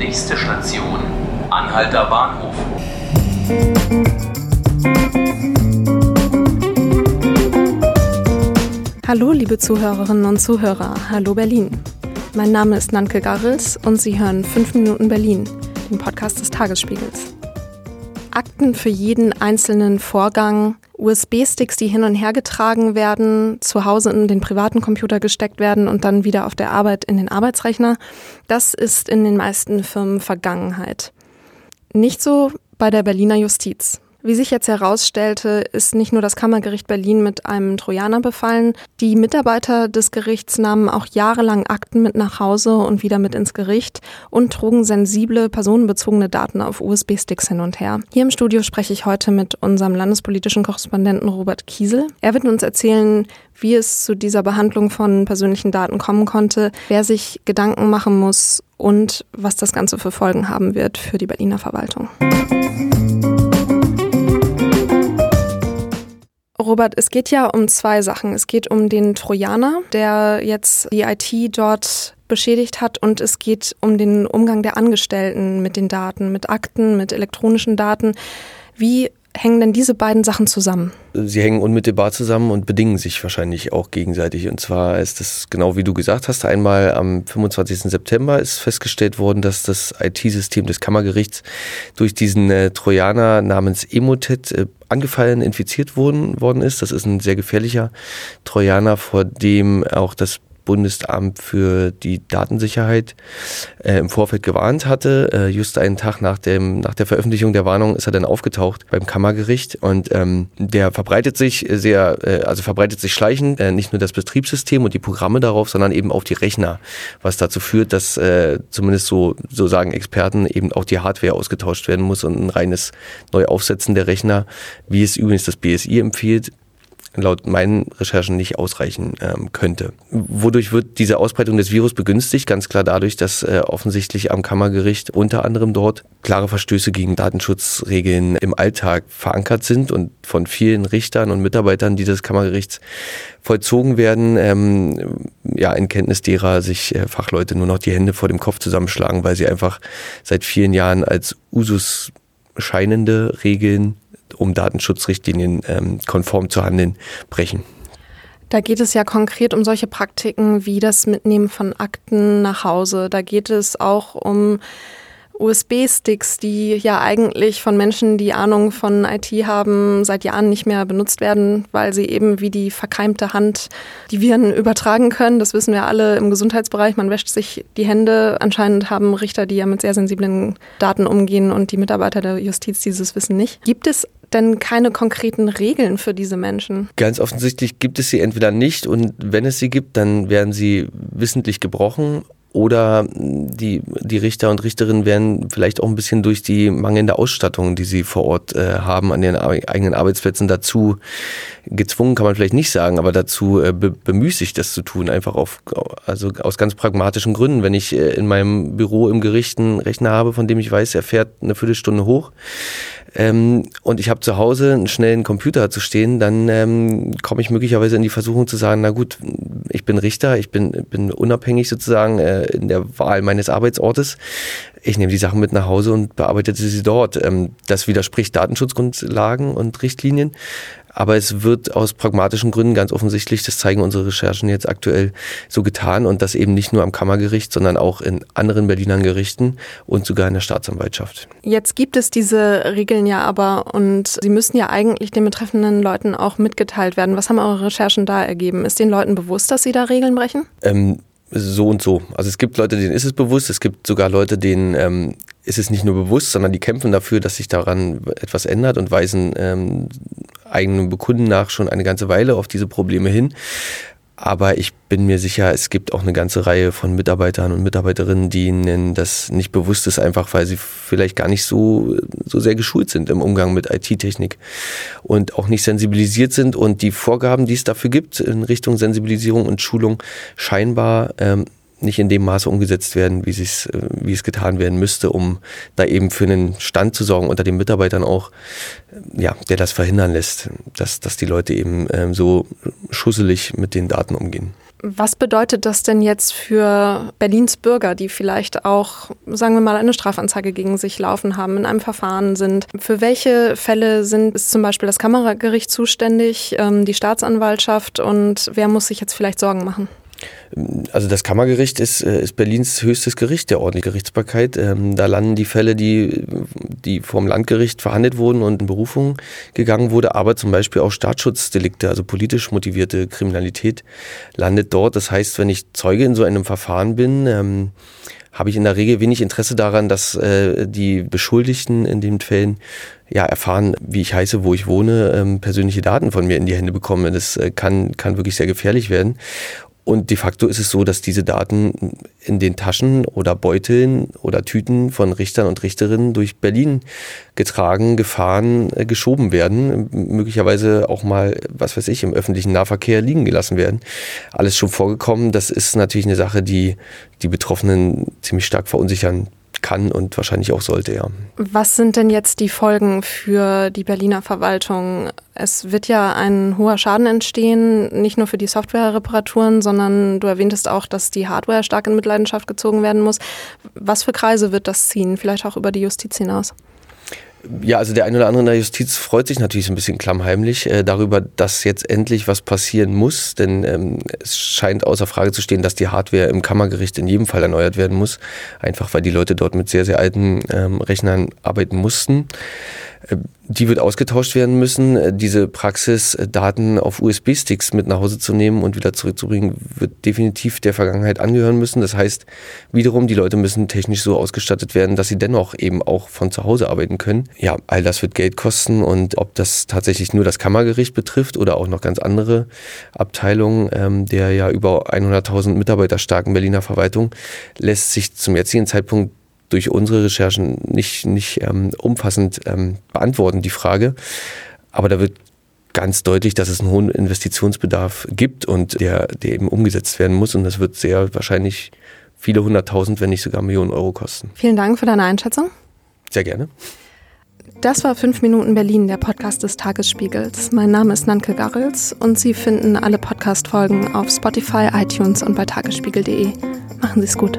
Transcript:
Nächste Station, Anhalter Bahnhof. Hallo, liebe Zuhörerinnen und Zuhörer. Hallo Berlin. Mein Name ist Nanke Garrels und Sie hören 5 Minuten Berlin, den Podcast des Tagesspiegels. Akten für jeden einzelnen Vorgang, USB-Sticks, die hin und her getragen werden, zu Hause in den privaten Computer gesteckt werden und dann wieder auf der Arbeit in den Arbeitsrechner, das ist in den meisten Firmen Vergangenheit. Nicht so bei der Berliner Justiz. Wie sich jetzt herausstellte, ist nicht nur das Kammergericht Berlin mit einem Trojaner befallen. Die Mitarbeiter des Gerichts nahmen auch jahrelang Akten mit nach Hause und wieder mit ins Gericht und trugen sensible, personenbezogene Daten auf USB-Sticks hin und her. Hier im Studio spreche ich heute mit unserem landespolitischen Korrespondenten Robert Kiesel. Er wird uns erzählen, wie es zu dieser Behandlung von persönlichen Daten kommen konnte, wer sich Gedanken machen muss und was das Ganze für Folgen haben wird für die Berliner Verwaltung. Robert, es geht ja um zwei Sachen. Es geht um den Trojaner, der jetzt die IT dort beschädigt hat und es geht um den Umgang der Angestellten mit den Daten, mit Akten, mit elektronischen Daten. Wie hängen denn diese beiden Sachen zusammen? Sie hängen unmittelbar zusammen und bedingen sich wahrscheinlich auch gegenseitig. Und zwar ist es genau wie du gesagt hast, einmal am 25. September ist festgestellt worden, dass das IT-System des Kammergerichts durch diesen äh, Trojaner namens Emotet äh, angefallen, infiziert worden, worden ist. Das ist ein sehr gefährlicher Trojaner, vor dem auch das Bundesamt für die Datensicherheit äh, im Vorfeld gewarnt hatte. Äh, just einen Tag nach, dem, nach der Veröffentlichung der Warnung ist er dann aufgetaucht beim Kammergericht. Und ähm, der verbreitet sich sehr, äh, also verbreitet sich schleichend, äh, nicht nur das Betriebssystem und die Programme darauf, sondern eben auch die Rechner, was dazu führt, dass äh, zumindest so, so sagen Experten eben auch die Hardware ausgetauscht werden muss und ein reines Neuaufsetzen der Rechner, wie es übrigens das BSI empfiehlt, laut meinen Recherchen nicht ausreichen ähm, könnte. Wodurch wird diese Ausbreitung des Virus begünstigt? Ganz klar dadurch, dass äh, offensichtlich am Kammergericht unter anderem dort klare Verstöße gegen Datenschutzregeln im Alltag verankert sind und von vielen Richtern und Mitarbeitern dieses Kammergerichts vollzogen werden, ähm, ja, in Kenntnis derer sich äh, Fachleute nur noch die Hände vor dem Kopf zusammenschlagen, weil sie einfach seit vielen Jahren als Usus scheinende Regeln um Datenschutzrichtlinien ähm, konform zu handeln, brechen. Da geht es ja konkret um solche Praktiken wie das Mitnehmen von Akten nach Hause. Da geht es auch um USB-Sticks, die ja eigentlich von Menschen, die Ahnung von IT haben, seit Jahren nicht mehr benutzt werden, weil sie eben wie die verkeimte Hand die Viren übertragen können. Das wissen wir alle im Gesundheitsbereich. Man wäscht sich die Hände. Anscheinend haben Richter, die ja mit sehr sensiblen Daten umgehen und die Mitarbeiter der Justiz dieses Wissen nicht. Gibt es denn keine konkreten Regeln für diese Menschen? Ganz offensichtlich gibt es sie entweder nicht und wenn es sie gibt, dann werden sie wissentlich gebrochen oder die, die Richter und Richterinnen werden vielleicht auch ein bisschen durch die mangelnde Ausstattung, die sie vor Ort äh, haben, an ihren eigenen Arbeitsplätzen dazu gezwungen, kann man vielleicht nicht sagen, aber dazu äh, be bemüßigt, das zu tun. Einfach auf, also aus ganz pragmatischen Gründen. Wenn ich äh, in meinem Büro im Gericht einen Rechner habe, von dem ich weiß, er fährt eine Viertelstunde hoch, ähm, und ich habe zu Hause einen schnellen Computer zu stehen, dann ähm, komme ich möglicherweise in die Versuchung zu sagen, na gut, ich bin Richter, ich bin, bin unabhängig sozusagen äh, in der Wahl meines Arbeitsortes. Ich nehme die Sachen mit nach Hause und bearbeite sie dort. Ähm, das widerspricht Datenschutzgrundlagen und Richtlinien. Aber es wird aus pragmatischen Gründen ganz offensichtlich, das zeigen unsere Recherchen jetzt aktuell, so getan und das eben nicht nur am Kammergericht, sondern auch in anderen Berliner Gerichten und sogar in der Staatsanwaltschaft. Jetzt gibt es diese Regeln ja aber und sie müssen ja eigentlich den betreffenden Leuten auch mitgeteilt werden. Was haben eure Recherchen da ergeben? Ist den Leuten bewusst, dass sie da Regeln brechen? Ähm, so und so. Also es gibt Leute, denen ist es bewusst, es gibt sogar Leute, denen ähm, ist es nicht nur bewusst, sondern die kämpfen dafür, dass sich daran etwas ändert und weisen ähm, eigenen Bekunden nach schon eine ganze Weile auf diese Probleme hin. Aber ich bin mir sicher, es gibt auch eine ganze Reihe von Mitarbeitern und Mitarbeiterinnen, denen das nicht bewusst ist, einfach weil sie vielleicht gar nicht so, so sehr geschult sind im Umgang mit IT-Technik und auch nicht sensibilisiert sind und die Vorgaben, die es dafür gibt in Richtung Sensibilisierung und Schulung scheinbar ähm, nicht in dem Maße umgesetzt werden, wie, es, äh, wie es getan werden müsste, um da eben für einen Stand zu sorgen unter den Mitarbeitern auch, äh, ja, der das verhindern lässt, dass, dass die Leute eben ähm, so schusselig mit den Daten umgehen. Was bedeutet das denn jetzt für Berlins Bürger, die vielleicht auch, sagen wir mal, eine Strafanzeige gegen sich laufen haben, in einem Verfahren sind? Für welche Fälle sind, ist zum Beispiel das Kammergericht zuständig, ähm, die Staatsanwaltschaft und wer muss sich jetzt vielleicht Sorgen machen? Also das Kammergericht ist, äh, ist Berlins höchstes Gericht der ordentlichen Gerichtsbarkeit. Ähm, da landen die Fälle, die, die vom Landgericht verhandelt wurden und in Berufung gegangen wurde, aber zum Beispiel auch Staatsschutzdelikte, also politisch motivierte Kriminalität, landet dort. Das heißt, wenn ich Zeuge in so einem Verfahren bin, ähm, habe ich in der Regel wenig Interesse daran, dass äh, die Beschuldigten in den Fällen ja erfahren, wie ich heiße, wo ich wohne, ähm, persönliche Daten von mir in die Hände bekommen. Das äh, kann, kann wirklich sehr gefährlich werden. Und de facto ist es so, dass diese Daten in den Taschen oder Beuteln oder Tüten von Richtern und Richterinnen durch Berlin getragen, gefahren, äh, geschoben werden, möglicherweise auch mal, was weiß ich, im öffentlichen Nahverkehr liegen gelassen werden. Alles schon vorgekommen. Das ist natürlich eine Sache, die die Betroffenen ziemlich stark verunsichern kann und wahrscheinlich auch sollte, ja. Was sind denn jetzt die Folgen für die Berliner Verwaltung? Es wird ja ein hoher Schaden entstehen, nicht nur für die Softwarereparaturen, sondern du erwähntest auch, dass die Hardware stark in Mitleidenschaft gezogen werden muss. Was für Kreise wird das ziehen? Vielleicht auch über die Justiz hinaus? Ja, also der eine oder andere in der Justiz freut sich natürlich so ein bisschen klammheimlich äh, darüber, dass jetzt endlich was passieren muss, denn ähm, es scheint außer Frage zu stehen, dass die Hardware im Kammergericht in jedem Fall erneuert werden muss, einfach weil die Leute dort mit sehr, sehr alten ähm, Rechnern arbeiten mussten. Äh, die wird ausgetauscht werden müssen. Äh, diese Praxis, äh, Daten auf USB-Sticks mit nach Hause zu nehmen und wieder zurückzubringen, wird definitiv der Vergangenheit angehören müssen. Das heißt, wiederum, die Leute müssen technisch so ausgestattet werden, dass sie dennoch eben auch von zu Hause arbeiten können. Ja, all das wird Geld kosten und ob das tatsächlich nur das Kammergericht betrifft oder auch noch ganz andere Abteilungen ähm, der ja über 100.000 Mitarbeiter starken Berliner Verwaltung, lässt sich zum jetzigen Zeitpunkt durch unsere Recherchen nicht, nicht ähm, umfassend ähm, beantworten, die Frage. Aber da wird ganz deutlich, dass es einen hohen Investitionsbedarf gibt und der, der eben umgesetzt werden muss. Und das wird sehr wahrscheinlich viele hunderttausend, wenn nicht sogar Millionen Euro kosten. Vielen Dank für deine Einschätzung. Sehr gerne. Das war 5 Minuten Berlin, der Podcast des Tagesspiegels. Mein Name ist Nanke Garrels und Sie finden alle Podcast-Folgen auf Spotify, iTunes und bei tagesspiegel.de. Machen Sie es gut.